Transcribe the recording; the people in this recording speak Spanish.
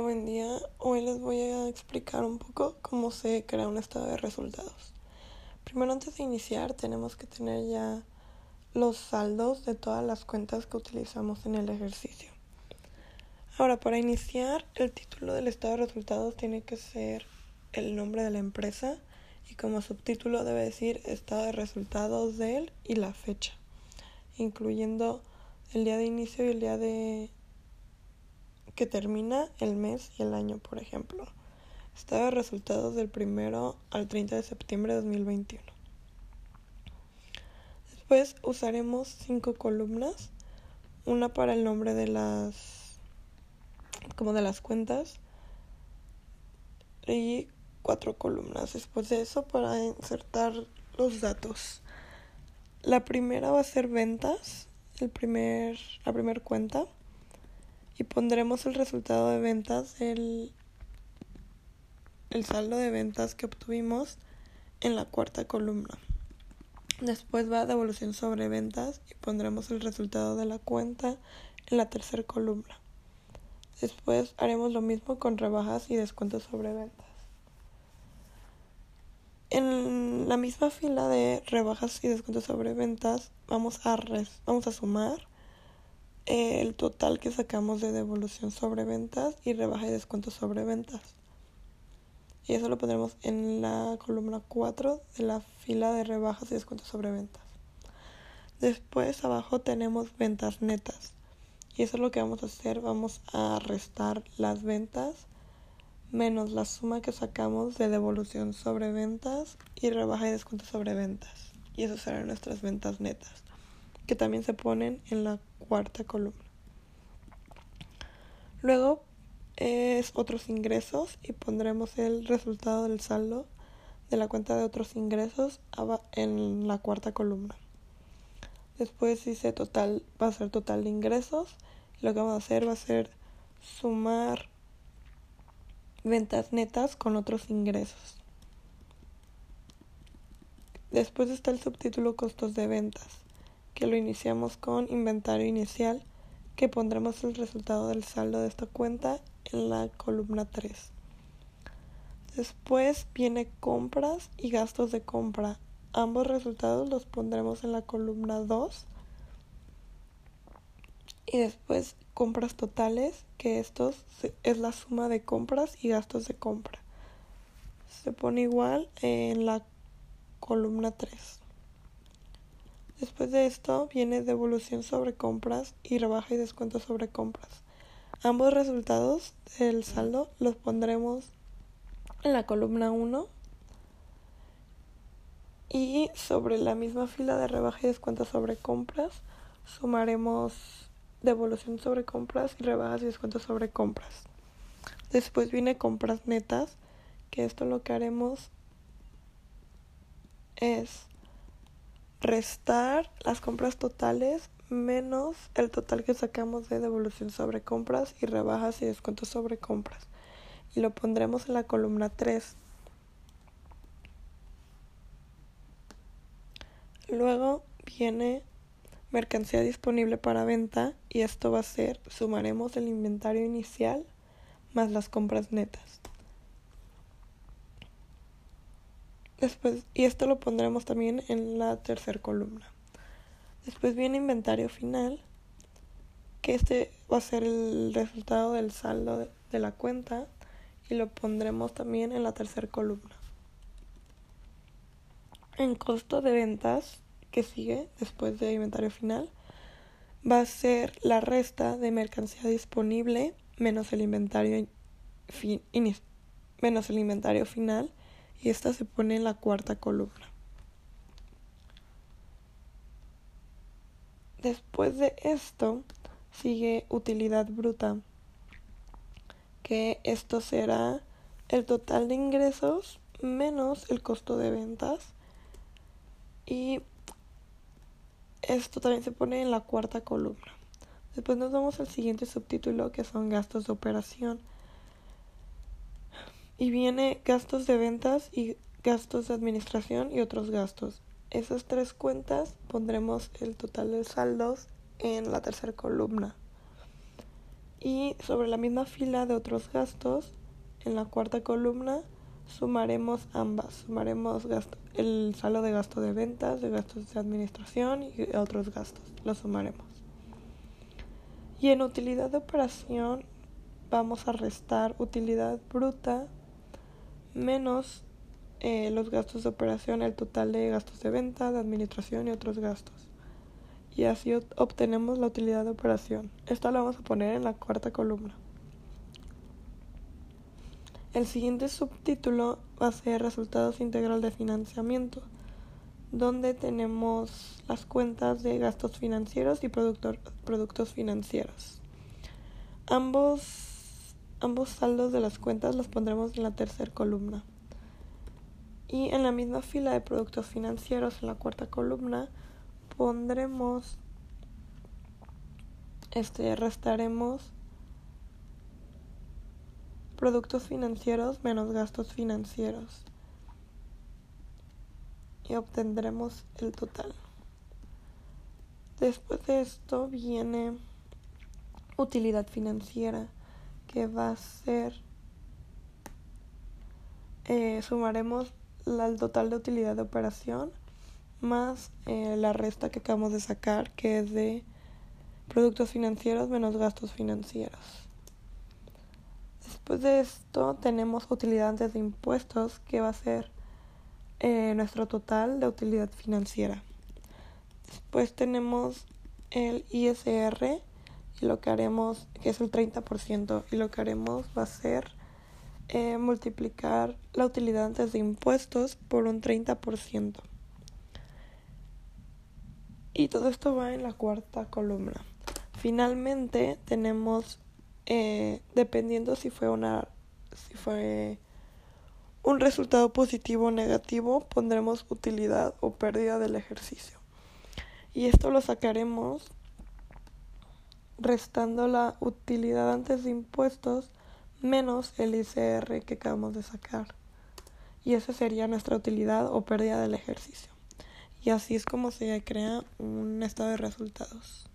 Buen día. Hoy les voy a explicar un poco cómo se crea un estado de resultados. Primero, antes de iniciar, tenemos que tener ya los saldos de todas las cuentas que utilizamos en el ejercicio. Ahora, para iniciar, el título del estado de resultados tiene que ser el nombre de la empresa y como subtítulo debe decir estado de resultados de él y la fecha, incluyendo el día de inicio y el día de que termina el mes y el año, por ejemplo. Estado de resultados del primero al 30 de septiembre de 2021. Después usaremos cinco columnas, una para el nombre de las como de las cuentas y cuatro columnas. Después de eso para insertar los datos. La primera va a ser ventas, el primer la primera cuenta y pondremos el resultado de ventas, el, el saldo de ventas que obtuvimos en la cuarta columna. Después va devolución sobre ventas y pondremos el resultado de la cuenta en la tercera columna. Después haremos lo mismo con rebajas y descuentos sobre ventas. En la misma fila de rebajas y descuentos sobre ventas vamos a, vamos a sumar el total que sacamos de devolución sobre ventas y rebaja y descuento sobre ventas. Y eso lo pondremos en la columna 4 de la fila de rebajas y descuentos sobre ventas. Después abajo tenemos ventas netas. Y eso es lo que vamos a hacer. Vamos a restar las ventas menos la suma que sacamos de devolución sobre ventas y rebaja y descuento sobre ventas. Y eso serán nuestras ventas netas que también se ponen en la cuarta columna. Luego es otros ingresos y pondremos el resultado del saldo de la cuenta de otros ingresos en la cuarta columna. Después dice total, va a ser total de ingresos. Lo que vamos a hacer va a ser sumar ventas netas con otros ingresos. Después está el subtítulo costos de ventas que lo iniciamos con inventario inicial, que pondremos el resultado del saldo de esta cuenta en la columna 3. Después viene compras y gastos de compra. Ambos resultados los pondremos en la columna 2. Y después compras totales, que esto es la suma de compras y gastos de compra. Se pone igual en la columna 3. Después de esto viene devolución sobre compras y rebaja y descuento sobre compras. Ambos resultados del saldo los pondremos en la columna 1 y sobre la misma fila de rebaja y descuento sobre compras sumaremos devolución sobre compras y rebajas y descuentos sobre compras. Después viene compras netas, que esto lo que haremos es restar las compras totales menos el total que sacamos de devolución sobre compras y rebajas y descuentos sobre compras. Y lo pondremos en la columna 3. Luego viene mercancía disponible para venta y esto va a ser sumaremos el inventario inicial más las compras netas. Después, y esto lo pondremos también en la tercera columna. Después viene inventario final, que este va a ser el resultado del saldo de, la cuenta y lo pondremos también en la tercera columna. En costo de ventas, que sigue después de inventario final, va a ser la resta de mercancía disponible menos el inventario, menos el inventario final y esta se pone en la cuarta columna. Después de esto sigue utilidad bruta, que esto será el total de ingresos menos el costo de ventas y esto también se pone en la cuarta columna. Después nos vamos al siguiente subtítulo que son gastos de operación y viene gastos de ventas y gastos de administración y otros gastos. Esas tres cuentas pondremos el total de saldos en la tercera columna. Y sobre la misma fila de otros gastos, en la cuarta columna, sumaremos ambas. Sumaremos el saldo de gasto de ventas, de gastos de administración y otros gastos. Lo sumaremos. Y en utilidad de operación vamos a restar utilidad bruta menos eh, los gastos de operación, el total de gastos de venta, de administración y otros gastos. Y así obtenemos la utilidad de operación. Esta la vamos a poner en la cuarta columna. El siguiente subtítulo va a ser resultados integral de financiamiento, donde tenemos las cuentas de gastos financieros y productos financieros. Ambos, ambos saldos de las cuentas los pondremos en la tercera columna. Y en la misma fila de productos financieros, en la cuarta columna, pondremos, este, restaremos productos financieros menos gastos financieros y obtendremos el total. Después de esto viene utilidad financiera que va a ser eh, sumaremos el total de utilidad de operación más eh, la resta que acabamos de sacar que es de productos financieros menos gastos financieros. Después de esto tenemos utilidad antes de impuestos que va a ser eh, nuestro total de utilidad financiera. Después tenemos el ISR y lo que haremos, que es el 30%, y lo que haremos va a ser eh, multiplicar la utilidad antes de impuestos por un 30%. Y todo esto va en la cuarta columna. Finalmente tenemos eh, dependiendo si fue una si fue un resultado positivo o negativo, pondremos utilidad o pérdida del ejercicio. Y esto lo sacaremos restando la utilidad antes de impuestos menos el ICR que acabamos de sacar. Y esa sería nuestra utilidad o pérdida del ejercicio. Y así es como se crea un estado de resultados.